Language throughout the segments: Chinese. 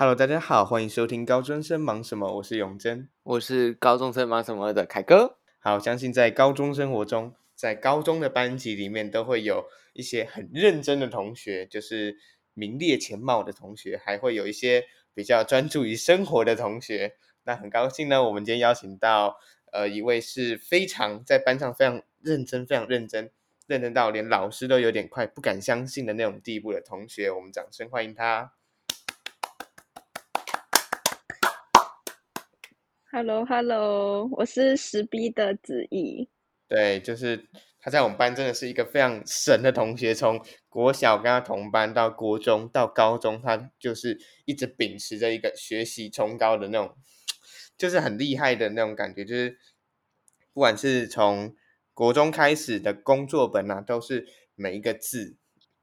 Hello，大家好，欢迎收听高中生忙什么？我是永真，我是高中生忙什么的凯哥。好，相信在高中生活中，在高中的班级里面，都会有一些很认真的同学，就是名列前茅的同学，还会有一些比较专注于生活的同学。那很高兴呢，我们今天邀请到呃一位是非常在班上非常认真、非常认真、认真到连老师都有点快不敢相信的那种地步的同学，我们掌声欢迎他。Hello，Hello，我是十 B 的子怡。对，就是他在我们班真的是一个非常神的同学，从国小跟他同班到国中到高中，他就是一直秉持着一个学习崇高的那种，就是很厉害的那种感觉。就是不管是从国中开始的工作本啊，都是每一个字，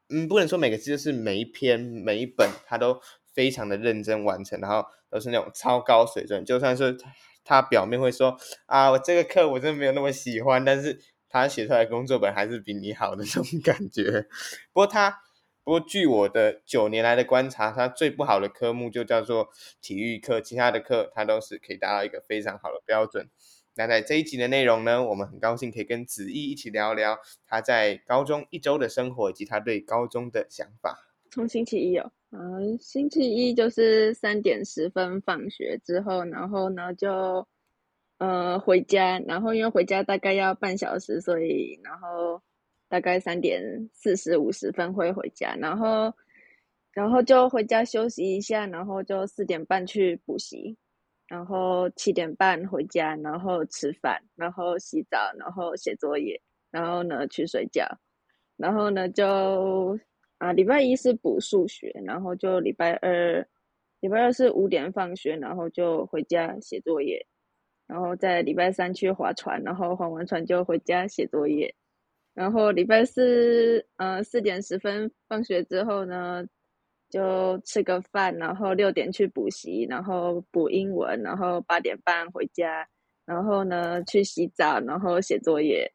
嗯，不能说每个字，就是每一篇每一本，他都。非常的认真完成，然后都是那种超高水准。就算是他表面会说啊，我这个课我真的没有那么喜欢，但是他写出来工作本还是比你好的这种感觉。不过他，不过据我的九年来的观察，他最不好的科目就叫做体育课，其他的课他都是可以达到一个非常好的标准。那在这一集的内容呢，我们很高兴可以跟子毅一起聊聊他在高中一周的生活以及他对高中的想法。从星期一哦。嗯，星期一就是三点十分放学之后，然后呢就呃回家，然后因为回家大概要半小时，所以然后大概三点四十五十分会回家，然后然后就回家休息一下，然后就四点半去补习，然后七点半回家，然后吃饭，然后洗澡，然后写作业，然后呢去睡觉，然后呢就。啊，礼拜一是补数学，然后就礼拜二，礼拜二是五点放学，然后就回家写作业，然后在礼拜三去划船，然后划完船就回家写作业，然后礼拜四，呃，四点十分放学之后呢，就吃个饭，然后六点去补习，然后补英文，然后八点半回家，然后呢去洗澡，然后写作业，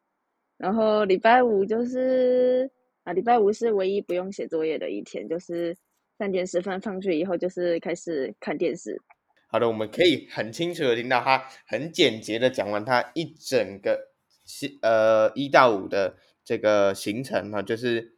然后礼拜五就是。啊，礼拜五是唯一不用写作业的一天，就是三点十分放学以后，就是开始看电视。好的，我们可以很清楚的听到他很简洁的讲完他一整个呃一到五的这个行程哈，就是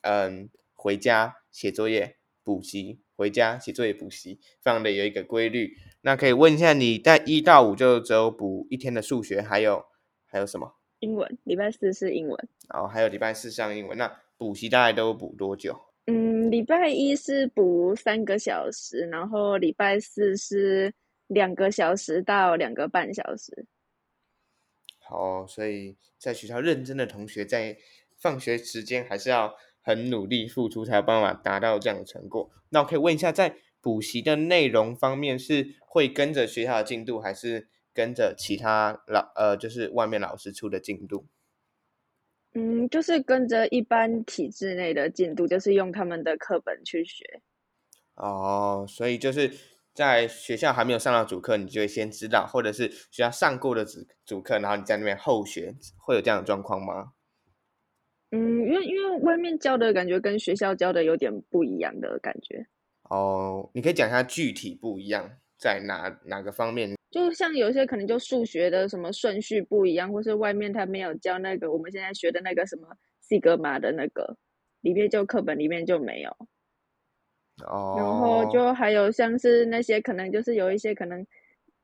嗯回家写作业补习，回家写作业补习，非常的有一个规律。那可以问一下，你在一到五就只有补一天的数学，还有还有什么？英文，礼拜四是英文。哦，还有礼拜四上英文。那补习大概都补多久？嗯，礼拜一是补三个小时，然后礼拜四是两个小时到两个半小时。好，所以在学校认真的同学，在放学时间还是要很努力付出，才有办法达到这样的成果。那我可以问一下，在补习的内容方面，是会跟着学校的进度，还是？跟着其他老呃，就是外面老师出的进度，嗯，就是跟着一般体制内的进度，就是用他们的课本去学。哦，所以就是在学校还没有上到主课，你就会先知道，或者是学校上过的主主课，然后你在那边后学，会有这样的状况吗？嗯，因为因为外面教的感觉跟学校教的有点不一样的感觉。哦，你可以讲一下具体不一样在哪哪个方面？就像有些可能就数学的什么顺序不一样，或是外面他没有教那个我们现在学的那个什么西格玛的那个，里面就课本里面就没有。哦。然后就还有像是那些可能就是有一些可能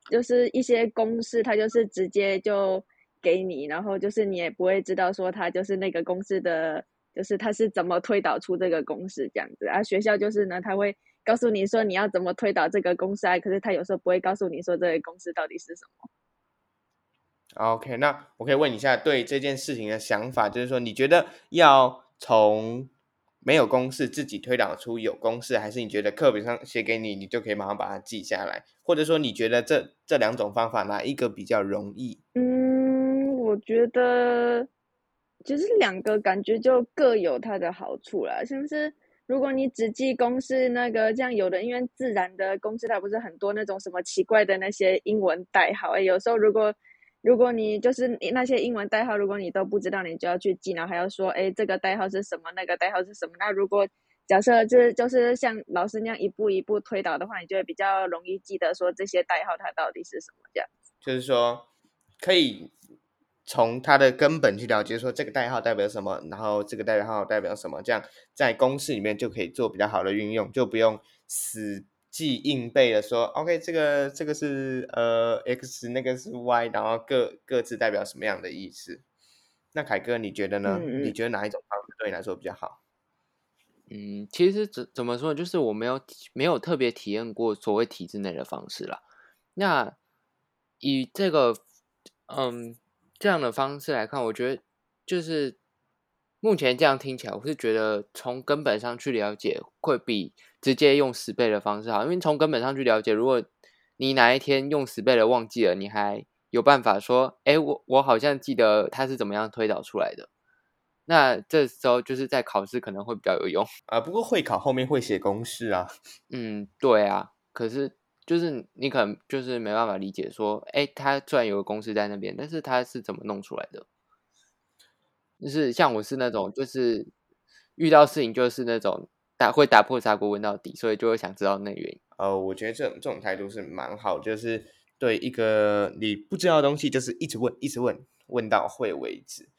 就是一些公式，它就是直接就给你，然后就是你也不会知道说它就是那个公式的，就是它是怎么推导出这个公式这样子啊。学校就是呢，他会。告诉你说你要怎么推导这个公式，可是他有时候不会告诉你说这个公式到底是什么。OK，那我可以问一下对这件事情的想法，就是说你觉得要从没有公式自己推导出有公式，还是你觉得课本上写给你，你就可以马上把它记下来？或者说你觉得这这两种方法哪一个比较容易？嗯，我觉得其实两个感觉就各有它的好处啦，像是。如果你只记公式，那个这样有的，因为自然的公式它不是很多那种什么奇怪的那些英文代号，哎，有时候如果如果你就是你那些英文代号，如果你都不知道，你就要去记，然后还要说，哎，这个代号是什么，那个代号是什么。那如果假设就是就是像老师那样一步一步推导的话，你就会比较容易记得说这些代号它到底是什么这样。就是说可以从它的根本去了解说这个代号代表什么，然后这个代号代表什么，这样在公式里面就可以做比较好的运用，就不用死记硬背的说，OK，这个这个是呃 X，那个是 Y，然后各各自代表什么样的意思。那凯哥你觉得呢？你觉得哪一种方式对你来说比较好？嗯，其实怎怎么说，就是我没有没有特别体验过所谓体制内的方式啦。那以这个嗯这样的方式来看，我觉得就是目前这样听起来，我是觉得从根本上去了解会比直接用十倍的方式好。因为从根本上去了解，如果你哪一天用十倍的忘记了，你还有办法说，哎，我我好像记得它是怎么样推导出来的。那这时候就是在考试可能会比较有用啊，不过会考后面会写公式啊。嗯，对啊，可是就是你可能就是没办法理解说，哎，他虽然有个公司在那边，但是他是怎么弄出来的？就是像我是那种，就是遇到事情就是那种打会打破砂锅问到底，所以就会想知道那原因。呃，我觉得这种这种态度是蛮好，就是对一个你不知道的东西，就是一直问，一直问，问到会为止。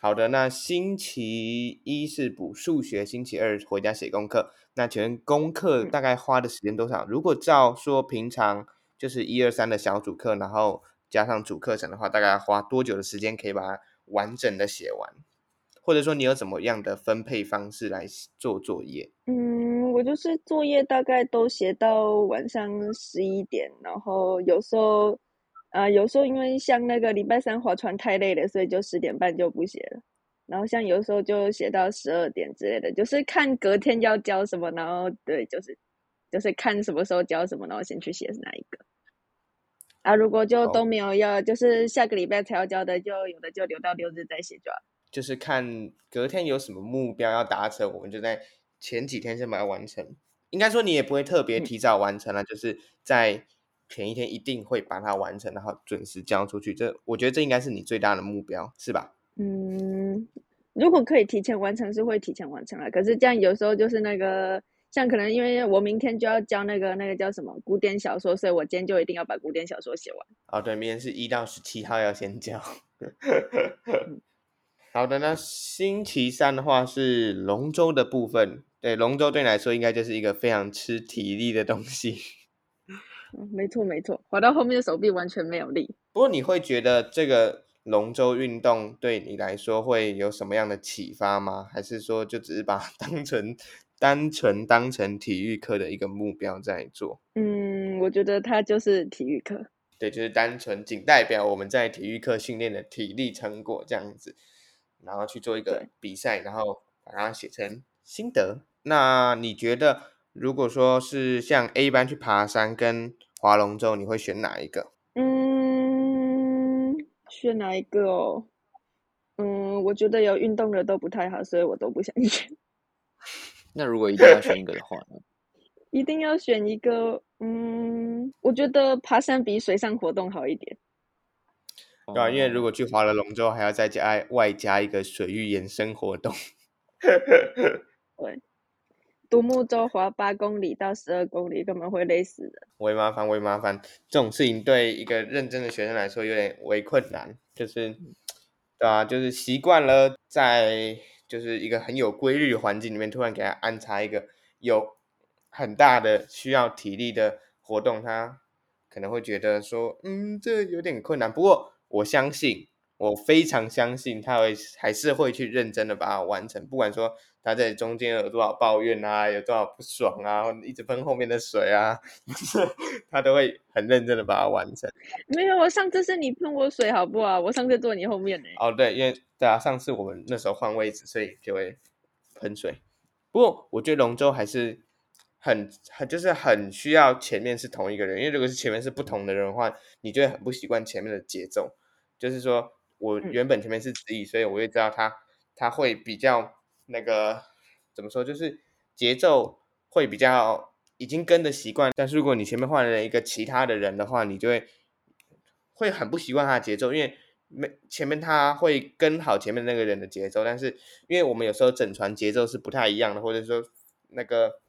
好的，那星期一是补数学，星期二回家写功课。那请问功课大概花的时间多少？如果照说平常就是一二三的小组课，然后加上主课程的话，大概花多久的时间可以把它完整的写完？或者说你有怎么样的分配方式来做作业？嗯，我就是作业大概都写到晚上十一点，然后有时候。啊、呃，有时候因为像那个礼拜三划船太累了，所以就十点半就不写了。然后像有时候就写到十二点之类的，就是看隔天要交什么，然后对，就是就是看什么时候交什么，然后先去写是哪一个。啊，如果就都没有要，哦、就是下个礼拜才要交的，就有的就留到六日再写就好。就是看隔天有什么目标要达成，我们就在前几天先把它完成。应该说你也不会特别提早完成了，嗯、就是在。前一天一定会把它完成，然后准时交出去。这我觉得这应该是你最大的目标，是吧？嗯，如果可以提前完成，是会提前完成了。可是这样有时候就是那个，像可能因为我明天就要交那个那个叫什么古典小说，所以我今天就一定要把古典小说写完。哦，对，明天是一到十七号要先交。好的，那星期三的话是龙舟的部分。对，龙舟对你来说应该就是一个非常吃体力的东西。嗯，没错没错，滑到后面的手臂完全没有力。不过你会觉得这个龙舟运动对你来说会有什么样的启发吗？还是说就只是把它 当成单纯当成体育课的一个目标在做？嗯，我觉得它就是体育课。对，就是单纯仅代表我们在体育课训练的体力成果这样子，然后去做一个比赛，然后把它写成心得。那你觉得？如果说是像 A 班去爬山跟划龙舟，你会选哪一个？嗯，选哪一个哦？嗯，我觉得有运动的都不太好，所以我都不想选。那如果一定要选一个的话呢？一定要选一个，嗯，我觉得爬山比水上活动好一点。对啊，因为如果去划了龙舟，还要再加外加一个水域延伸活动。对。独木舟划八公里到十二公里，根本会累死的。为麻烦，为麻烦，这种事情对一个认真的学生来说有点为困难，就是，对啊，就是习惯了在就是一个很有规律的环境里面，突然给他安插一个有很大的需要体力的活动，他可能会觉得说，嗯，这有点困难。不过我相信。我非常相信他会还是会去认真的把它完成，不管说他在中间有多少抱怨啊，有多少不爽啊，一直喷后面的水啊，他都会很认真的把它完成。没有，我上次是你喷我水，好不好？我上次坐你后面呢。哦，对，因为对啊，上次我们那时候换位置，所以就会喷水。不过我觉得龙舟还是很很就是很需要前面是同一个人，因为如果是前面是不同的人的话，你就会很不习惯前面的节奏，就是说。我原本前面是直椅，所以我会知道他他会比较那个怎么说，就是节奏会比较已经跟的习惯。但是如果你前面换了一个其他的人的话，你就会会很不习惯他的节奏，因为没前面他会跟好前面那个人的节奏，但是因为我们有时候整船节奏是不太一样的，或者说那个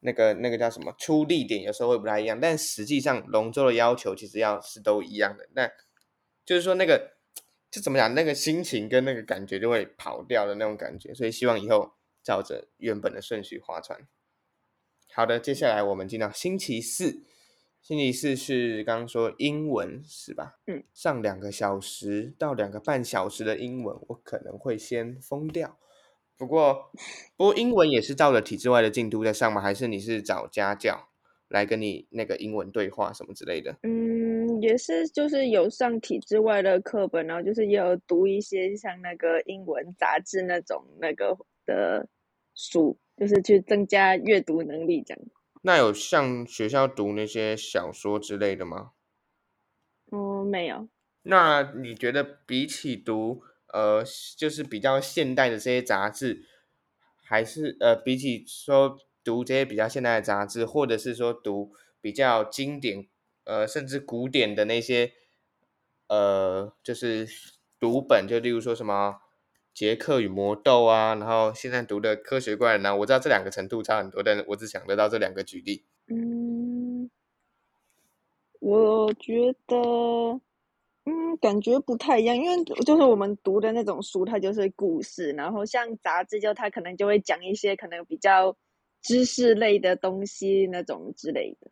那个那个叫什么出力点有时候会不太一样，但实际上龙舟的要求其实要是都一样的。那就是说那个就怎么讲，那个心情跟那个感觉就会跑掉的那种感觉。所以希望以后照着原本的顺序划船。好的，接下来我们进到星期四。星期四是刚刚说英文是吧？嗯，上两个小时到两个半小时的英文，我可能会先疯掉。不过，不过英文也是照着体制外的进度在上吗？还是你是找家教来跟你那个英文对话什么之类的？嗯，也是，就是有上体制外的课本，然后就是也有读一些像那个英文杂志那种那个的书，就是去增加阅读能力这样。那有像学校读那些小说之类的吗？嗯，没有。那你觉得比起读呃，就是比较现代的这些杂志，还是呃，比起说读这些比较现代的杂志，或者是说读比较经典呃，甚至古典的那些呃，就是读本，就例如说什么？杰克与魔豆啊，然后现在读的科学怪人啊，我知道这两个程度差很多，但我只想得到这两个举例。嗯，我觉得，嗯，感觉不太一样，因为就是我们读的那种书，它就是故事，然后像杂志，就它可能就会讲一些可能比较知识类的东西那种之类的，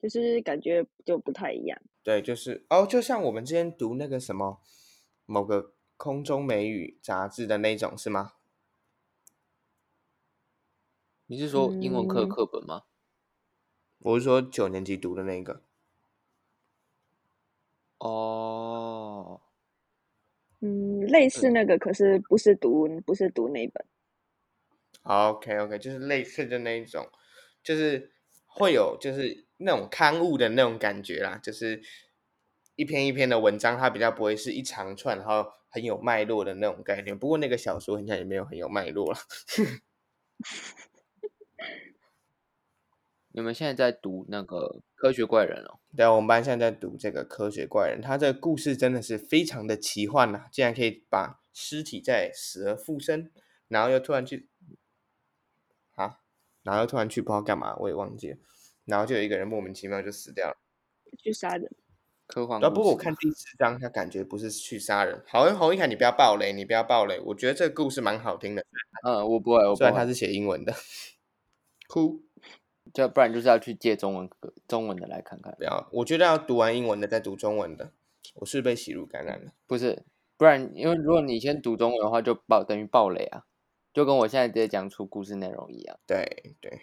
就是感觉就不太一样。对，就是哦，就像我们之前读那个什么某个。空中美语杂志的那种是吗？你是说英文课课本吗？我是说九年级读的那个。哦，嗯，类似那个，可是不是读，不是读那本。OK OK，就是类似的那一种，就是会有就是那种刊物的那种感觉啦，就是一篇一篇的文章，它比较不会是一长串，然后。很有脉络的那种概念，不过那个小说很像也没有很有脉络了。你们现在在读那个《科学怪人》哦？对，我们班现在在读这个《科学怪人》，他这个故事真的是非常的奇幻呐、啊！竟然可以把尸体再死而复生，然后又突然去啊，然后突然去不知道干嘛，我也忘记了。然后就有一个人莫名其妙就死掉了，去杀人。科幻。啊不过我看第四章，他感觉不是去杀人。好，洪一凯，你不要暴雷，你不要暴雷。我觉得这个故事蛮好听的。嗯，我不会，我不会。虽然他是写英文的，哭。就不然就是要去借中文中文的来看看。不要，我觉得要读完英文的再读中文的。我是被吸入感染了。不是，不然因为如果你先读中文的话，就暴等于暴雷啊，就跟我现在直接讲出故事内容一样。对对。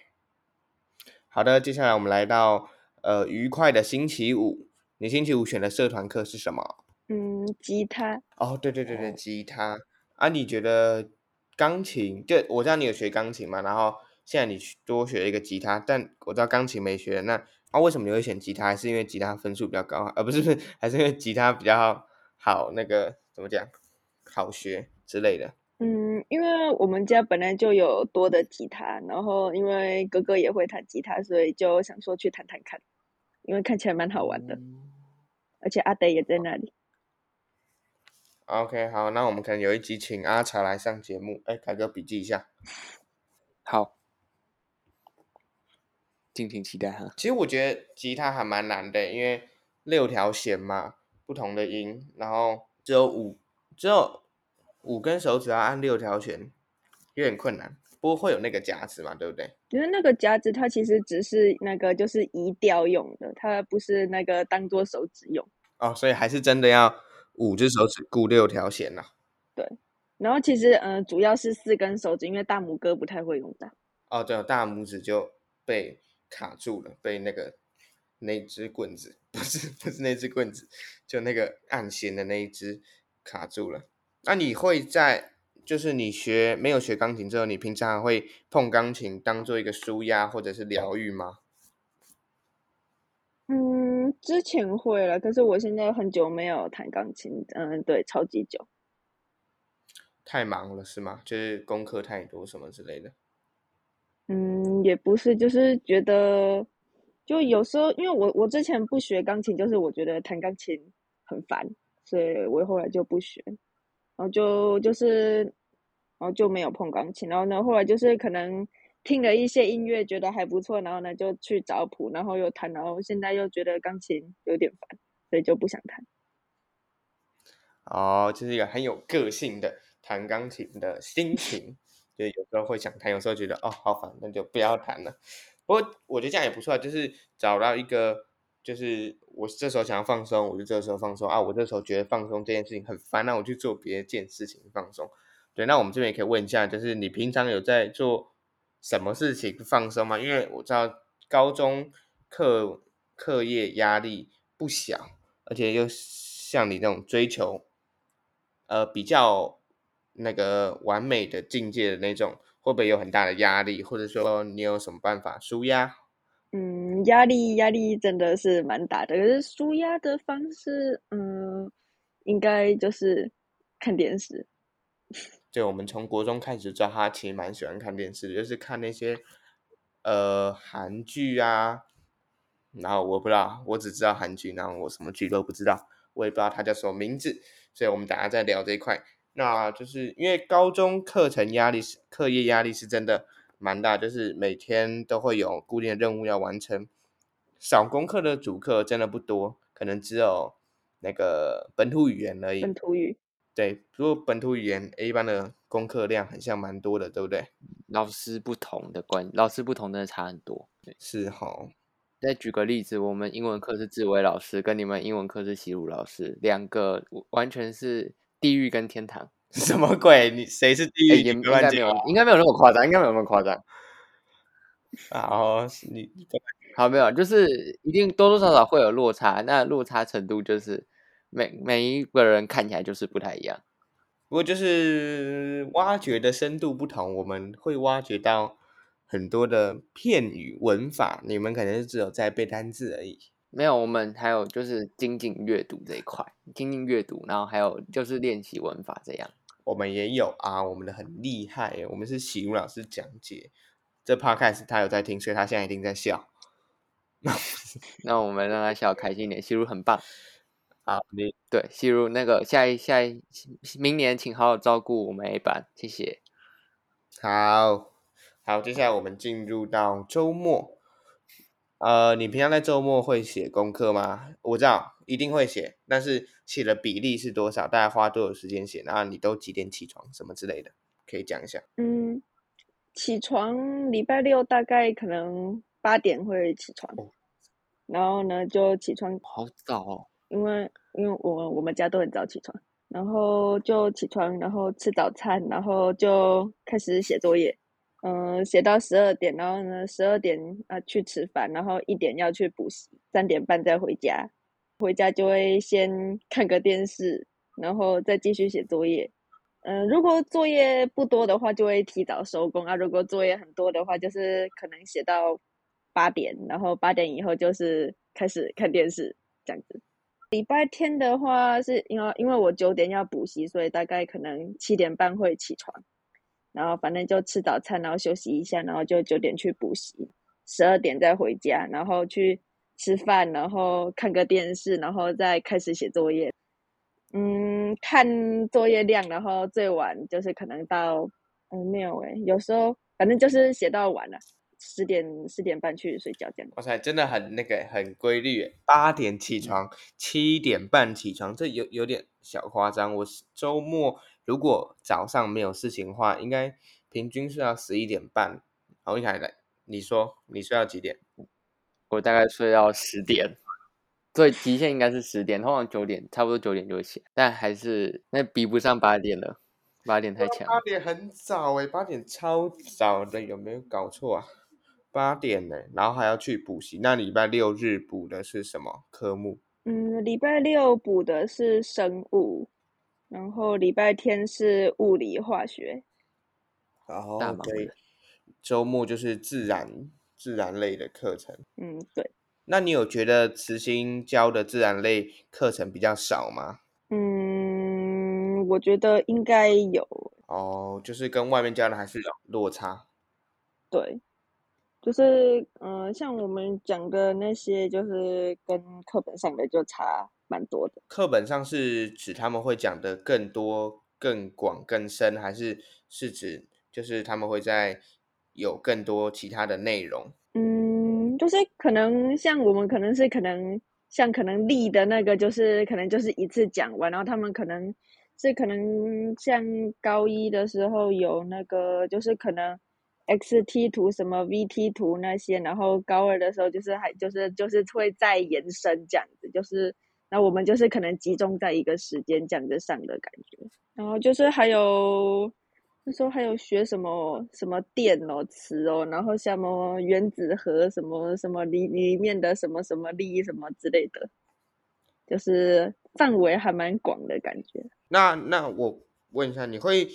好的，接下来我们来到呃愉快的星期五。你星期五选的社团课是什么？嗯，吉他。哦，对对对对，吉他。啊，你觉得钢琴？就我知道你有学钢琴嘛，然后现在你多学了一个吉他，但我知道钢琴没学。那啊，为什么你会选吉他？还是因为吉他分数比较高？啊，不是不是，还是因为吉他比较好？那个怎么讲？好学之类的。嗯，因为我们家本来就有多的吉他，然后因为哥哥也会弹吉他，所以就想说去弹弹看。因为看起来蛮好玩的，嗯、而且阿德也在那里。OK，好，那我们可能有一集请阿茶来上节目，哎，凯哥笔记一下。好，敬请期待哈。其实我觉得吉他还蛮难的，因为六条弦嘛，不同的音，然后只有五，只有五根手指要按六条弦，有点困难。不过会有那个夹子嘛，对不对？因为那个夹子它其实只是那个就是移调用的，它不是那个当做手指用。哦，所以还是真的要五只手指顾六条弦呐、啊。对，然后其实嗯、呃，主要是四根手指，因为大拇哥不太会用到。哦，对，大拇指就被卡住了，被那个那只棍子，不是不是那只棍子，就那个按弦的那一只卡住了。那你会在？就是你学没有学钢琴之后，你平常还会碰钢琴当做一个舒压或者是疗愈吗？嗯，之前会了，可是我现在很久没有弹钢琴。嗯，对，超级久。太忙了是吗？就是功课太多什么之类的？嗯，也不是，就是觉得就有时候，因为我我之前不学钢琴，就是我觉得弹钢琴很烦，所以我后来就不学。然后就就是然后就没有碰钢琴。然后呢，后来就是可能听了一些音乐，觉得还不错，然后呢就去找谱，然后又弹，然后现在又觉得钢琴有点烦，所以就不想弹。哦，就是一个很有个性的弹钢琴的心情，就有时候会想弹，有时候觉得哦好烦，那就不要弹了。不过我觉得这样也不错，就是找到一个，就是我这时候想要放松，我就这时候放松啊。我这时候觉得放松这件事情很烦，那我去做别的件事情放松。对，那我们这边也可以问一下，就是你平常有在做什么事情放松吗？因为我知道高中课课业压力不小，而且又像你这种追求。呃，比较那个完美的境界的那种，会不会有很大的压力？或者说你有什么办法舒压？嗯，压力压力真的是蛮大的。可是舒压的方式，嗯，应该就是看电视。对，我们从国中开始知道他其实蛮喜欢看电视的，就是看那些呃韩剧啊。然后我不知道，我只知道韩剧，然后我什么剧都不知道，我也不知道他叫什么名字。所以，我们等下再聊这一块。那就是因为高中课程压力是课业压力是真的蛮大，就是每天都会有固定的任务要完成。少功课的主课真的不多，可能只有那个本土语言而已。本土语。对，如果本土语言 A 班的功课量很像蛮多的，对不对？老师不同的关，老师不同的差很多。是齁。再举个例子，我们英文课是志伟老师，跟你们英文课是西鲁老师，两个完全是地狱跟天堂。什么鬼？你谁是地狱？欸、应该没有，应该没有那么夸张，应该没有那么夸张。好，你好没有，就是一定多多少少会有落差，那落差程度就是每每一个人看起来就是不太一样。不过就是挖掘的深度不同，我们会挖掘到。很多的片语文法，你们可能是只有在背单字而已。没有，我们还有就是精进阅读这一块，精进阅读，然后还有就是练习文法这样。我们也有啊，我们的很厉害，我们是喜如老师讲解。这 podcast 他有在听，所以他现在一定在笑。那我们让他笑开心点，喜如很棒。好，你对喜如那个下一下一明年请好好照顾我们 A 班，谢谢。好。好，接下来我们进入到周末。呃，你平常在周末会写功课吗？我知道一定会写，但是写的比例是多少？大概花多少时间写？然后你都几点起床？什么之类的，可以讲一下。嗯，起床礼拜六大概可能八点会起床，哦、然后呢就起床好早哦，因为因为我我们家都很早起床，然后就起床，然后吃早餐，然后就开始写作业。嗯，写到十二点，然后呢，十二点啊去吃饭，然后一点要去补习，三点半再回家。回家就会先看个电视，然后再继续写作业。嗯，如果作业不多的话，就会提早收工啊；如果作业很多的话，就是可能写到八点，然后八点以后就是开始看电视这样子。礼拜天的话，是因为因为我九点要补习，所以大概可能七点半会起床。然后反正就吃早餐，然后休息一下，然后就九点去补习，十二点再回家，然后去吃饭，然后看个电视，然后再开始写作业。嗯，看作业量，然后最晚就是可能到嗯没有诶，有时候反正就是写到晚了，十点十点半去睡觉这样。哇塞，真的很那个很规律，八点起床，七点半起床，这有有点小夸张。我周末。如果早上没有事情的话，应该平均是要十一点半。好，一凯来，你说你睡到几点？我大概睡到十点，最极限应该是十点，通常九点，差不多九点就会起来，但还是那比不上八点了，八点太强。八点很早诶，八点超早的，有没有搞错啊？八点呢，然后还要去补习。那礼拜六日补的是什么科目？嗯，礼拜六补的是生物。然后礼拜天是物理化学，然后对，周末就是自然自然类的课程。嗯，对。那你有觉得慈心教的自然类课程比较少吗？嗯，我觉得应该有。哦，就是跟外面教的还是有落差。对。就是，嗯、呃，像我们讲的那些，就是跟课本上的就差蛮多的。课本上是指他们会讲的更多更广更深，还是是指就是他们会在有更多其他的内容？嗯，就是可能像我们可能是可能像可能力的那个，就是可能就是一次讲完，然后他们可能是可能像高一的时候有那个，就是可能 X T 图什么 V T 图那些，然后高二的时候就是还就是就是会再延伸这样子，就是那我们就是可能集中在一个时间这样子上的感觉，然后就是还有。那时候还有学什么什么电哦磁哦，然后像什么原子核什么什么里里面的什么什么力什么之类的，就是范围还蛮广的感觉。那那我问一下，你会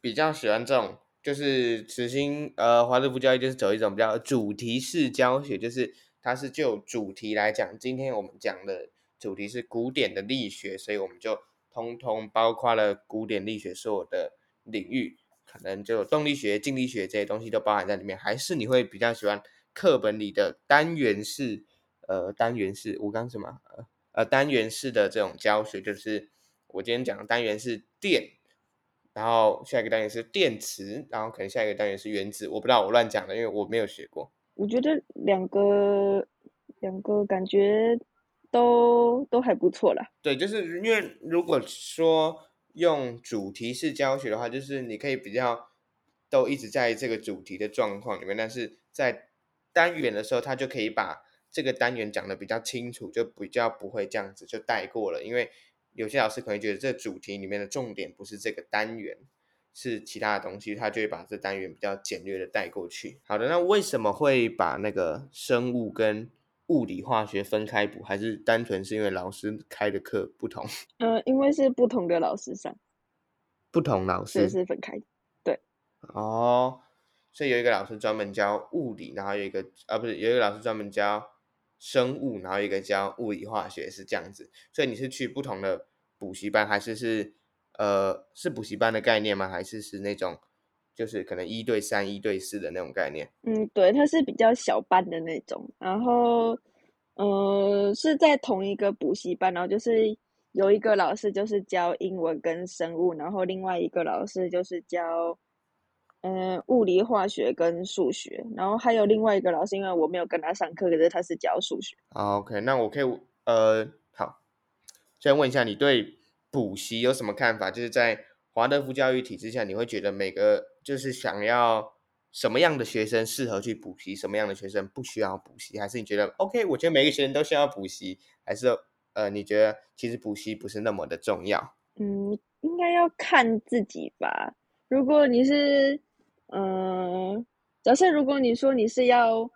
比较喜欢这种，就是慈心呃华德福教育就是走一种比较主题式教学，就是它是就主题来讲，今天我们讲的主题是古典的力学，所以我们就通通包括了古典力学所有的领域。可能就动力学、静力学这些东西都包含在里面，还是你会比较喜欢课本里的单元式？呃，单元式，我刚什么？呃，单元式的这种教学，就是我今天讲的单元是电，然后下一个单元是电磁，然后可能下一个单元是原子，我不知道我乱讲的，因为我没有学过。我觉得两个两个感觉都都还不错啦。对，就是因为如果说。用主题式教学的话，就是你可以比较都一直在这个主题的状况里面，但是在单元的时候，他就可以把这个单元讲的比较清楚，就比较不会这样子就带过了。因为有些老师可能觉得这主题里面的重点不是这个单元，是其他的东西，他就会把这单元比较简略的带过去。好的，那为什么会把那个生物跟物理化学分开补，还是单纯是因为老师开的课不同？呃，因为是不同的老师上，不同老师是是分开的，对。哦，所以有一个老师专门教物理，然后有一个啊，不是有一个老师专门教生物，然后一个教物理化学，是这样子。所以你是去不同的补习班，还是是呃是补习班的概念吗？还是是那种？就是可能一对三、一对四的那种概念。嗯，对，它是比较小班的那种。然后，呃，是在同一个补习班，然后就是有一个老师就是教英文跟生物，然后另外一个老师就是教，嗯、呃，物理化学跟数学。然后还有另外一个老师，因为我没有跟他上课，可是他是教数学。OK，那我可以，呃，好，先问一下你对补习有什么看法？就是在华德福教育体制下，你会觉得每个就是想要什么样的学生适合去补习，什么样的学生不需要补习？还是你觉得 OK？我觉得每个学生都需要补习，还是呃，你觉得其实补习不是那么的重要？嗯，应该要看自己吧。如果你是嗯，假设如果你说你是要，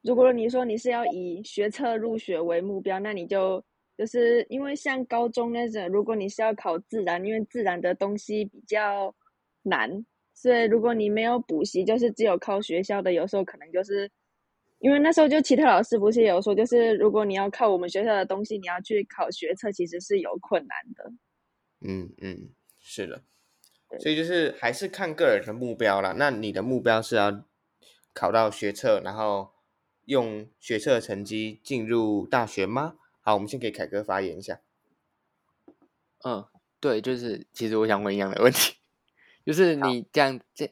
如果你说你是要以学测入学为目标，那你就。就是因为像高中那种，如果你是要考自然，因为自然的东西比较难，所以如果你没有补习，就是只有靠学校的，有时候可能就是因为那时候就其他老师不是有说，就是如果你要靠我们学校的东西，你要去考学测，其实是有困难的。嗯嗯，是的，所以就是还是看个人的目标啦。那你的目标是要考到学测，然后用学测成绩进入大学吗？好，我们先给凯哥发言一下。嗯，对，就是其实我想问一样的问题，就是你这样这，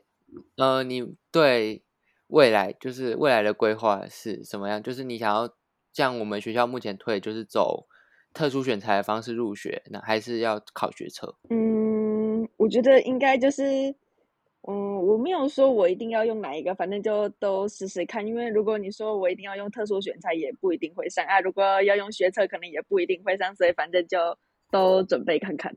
呃，你对未来就是未来的规划是什么样？就是你想要像我们学校目前推，就是走特殊选材的方式入学，那还是要考学测？嗯，我觉得应该就是。嗯，我没有说我一定要用哪一个，反正就都试试看。因为如果你说我一定要用特殊选材，也不一定会上啊。如果要用学测，可能也不一定会上，所以反正就都准备看看。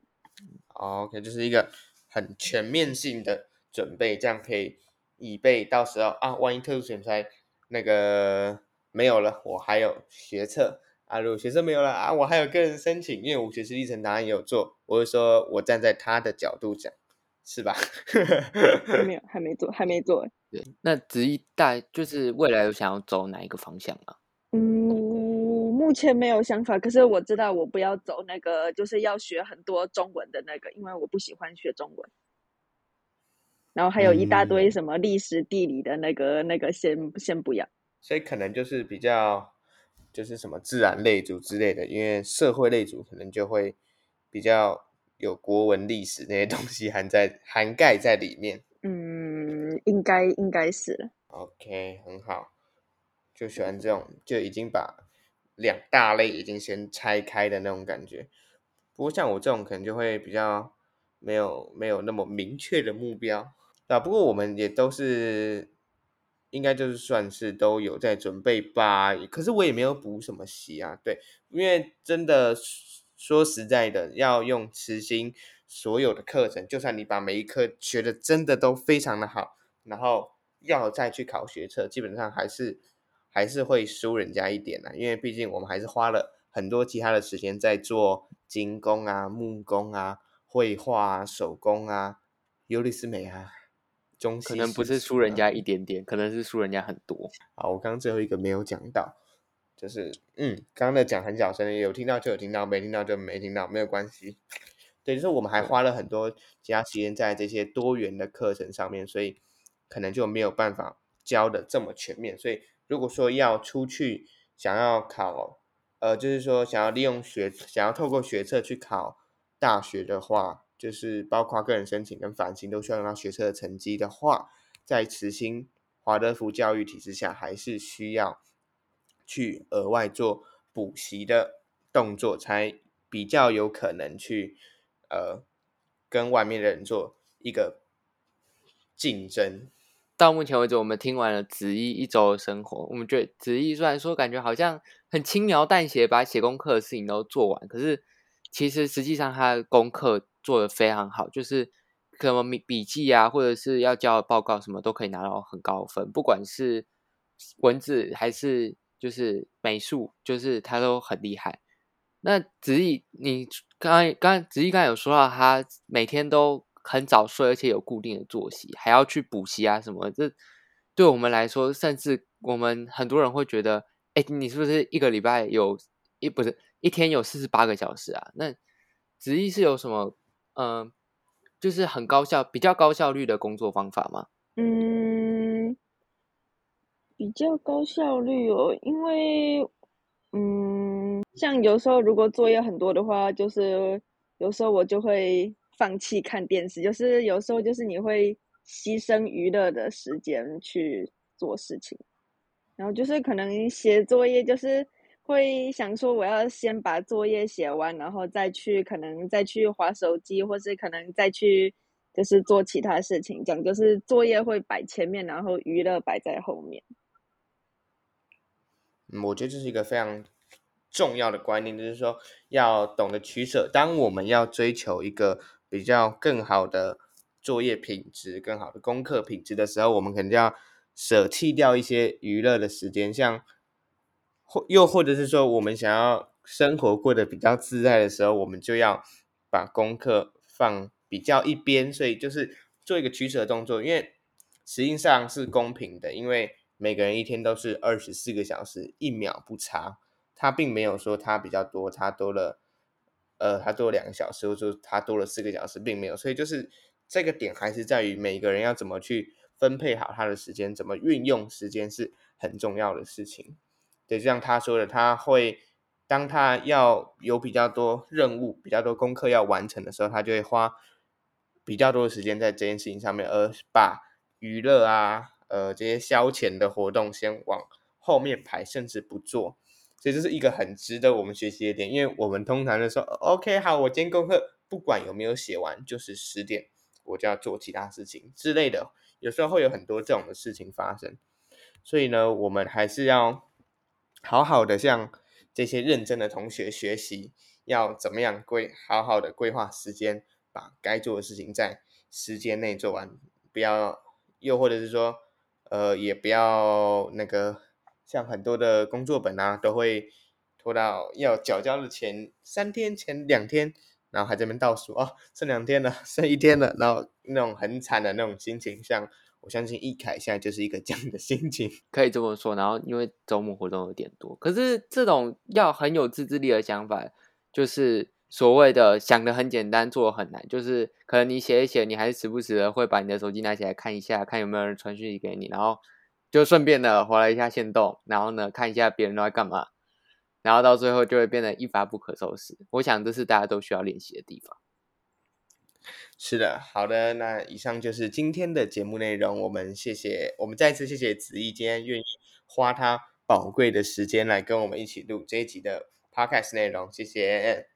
OK，就是一个很全面性的准备，这样可以以备到时候啊，万一特殊选才那个没有了，我还有学测啊。如果学测没有了啊，我还有个人申请，因为我学习历程档案也有做，我就说我站在他的角度讲。是吧？还没有，还没做，还没做。对，那职一大就是未来有想要走哪一个方向吗？嗯，目前没有想法。可是我知道我不要走那个，就是要学很多中文的那个，因为我不喜欢学中文。然后还有一大堆什么历史、地理的那个，嗯、那个先先不要。所以可能就是比较，就是什么自然类组之类的，因为社会类组可能就会比较。有国文、历史那些东西含在涵盖在里面。嗯，应该应该是。OK，很好，就喜欢这种，就已经把两大类已经先拆开的那种感觉。不过像我这种，可能就会比较没有没有那么明确的目标啊。不过我们也都是。应该就是算是都有在准备吧，可是我也没有补什么习啊。对，因为真的说实在的，要用慈心所有的课程，就算你把每一科学的真的都非常的好，然后要再去考学测，基本上还是还是会输人家一点的。因为毕竟我们还是花了很多其他的时间在做金工啊、木工啊、绘画啊、手工啊、尤利斯美啊。中可能不是输人家一点点，可能是输人家很多。好，我刚刚最后一个没有讲到，就是嗯，刚刚的讲很小声，有听到就有听到，没听到就没听到，没有关系。对，就是我们还花了很多其他时间在这些多元的课程上面，所以可能就没有办法教的这么全面。所以如果说要出去想要考，呃，就是说想要利用学，想要透过学测去考大学的话。就是包括个人申请跟繁星都需要用到学测的成绩的话，在慈心华德福教育体制下，还是需要去额外做补习的动作，才比较有可能去呃跟外面的人做一个竞争。到目前为止，我们听完了子毅一周的生活，我们觉得子毅虽然说感觉好像很轻描淡写把写功课的事情都做完，可是其实实际上他的功课。做得非常好，就是什么笔笔记啊，或者是要交的报告什么，都可以拿到很高分。不管是文字还是就是美术，就是他都很厉害。那子毅，你刚刚刚子毅刚有说到，他每天都很早睡，而且有固定的作息，还要去补习啊什么。这对我们来说，甚至我们很多人会觉得，哎，你是不是一个礼拜有一不是一天有四十八个小时啊？那子毅是有什么？嗯，就是很高效，比较高效率的工作方法吗？嗯，比较高效率哦，因为嗯，像有时候如果作业很多的话，就是有时候我就会放弃看电视，就是有时候就是你会牺牲娱乐的时间去做事情，然后就是可能写作业就是。会想说，我要先把作业写完，然后再去可能再去滑手机，或是可能再去就是做其他事情。讲就是作业会摆前面，然后娱乐摆在后面。嗯，我觉得这是一个非常重要的观念，就是说要懂得取舍。当我们要追求一个比较更好的作业品质、更好的功课品质的时候，我们肯定要舍弃掉一些娱乐的时间，像。或又或者是说，我们想要生活过得比较自在的时候，我们就要把功课放比较一边，所以就是做一个取舍动作。因为实际上是公平的，因为每个人一天都是二十四个小时，一秒不差。他并没有说他比较多，他多了，呃，他多两个小时，或者他多了四个小时，并没有。所以就是这个点还是在于每个人要怎么去分配好他的时间，怎么运用时间是很重要的事情。对，就像他说的，他会当他要有比较多任务、比较多功课要完成的时候，他就会花比较多的时间在这件事情上面，而把娱乐啊、呃这些消遣的活动先往后面排，甚至不做。所以这是一个很值得我们学习的点，因为我们通常就说，OK，好，我今天功课不管有没有写完，就是十点我就要做其他事情之类的。有时候会有很多这种的事情发生，所以呢，我们还是要。好好的向这些认真的同学学习，要怎么样规好好的规划时间，把该做的事情在时间内做完，不要又或者是说，呃，也不要那个像很多的工作本啊，都会拖到要缴交的前三天前两天，然后还在这边倒数哦，剩两天了，剩一天了，然后那种很惨的那种心情，像。我相信易凯现在就是一个这样的心情，可以这么说。然后因为周末活动有点多，可是这种要很有自制力的想法，就是所谓的想的很简单，做得很难。就是可能你写一写，你还是时不时的会把你的手机拿起来看一下，看有没有人传讯息给你，然后就顺便的划了一下线动，然后呢看一下别人都在干嘛，然后到最后就会变得一发不可收拾。我想这是大家都需要练习的地方。是的，好的，那以上就是今天的节目内容。我们谢谢，我们再次谢谢子毅今天愿意花他宝贵的时间来跟我们一起录这一集的 podcast 内容。谢谢，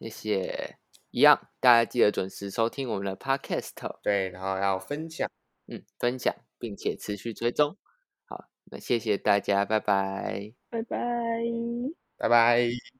谢谢。一样，大家记得准时收听我们的 podcast。对，然后要分享，嗯，分享，并且持续追踪。好，那谢谢大家，拜拜，拜拜，拜拜。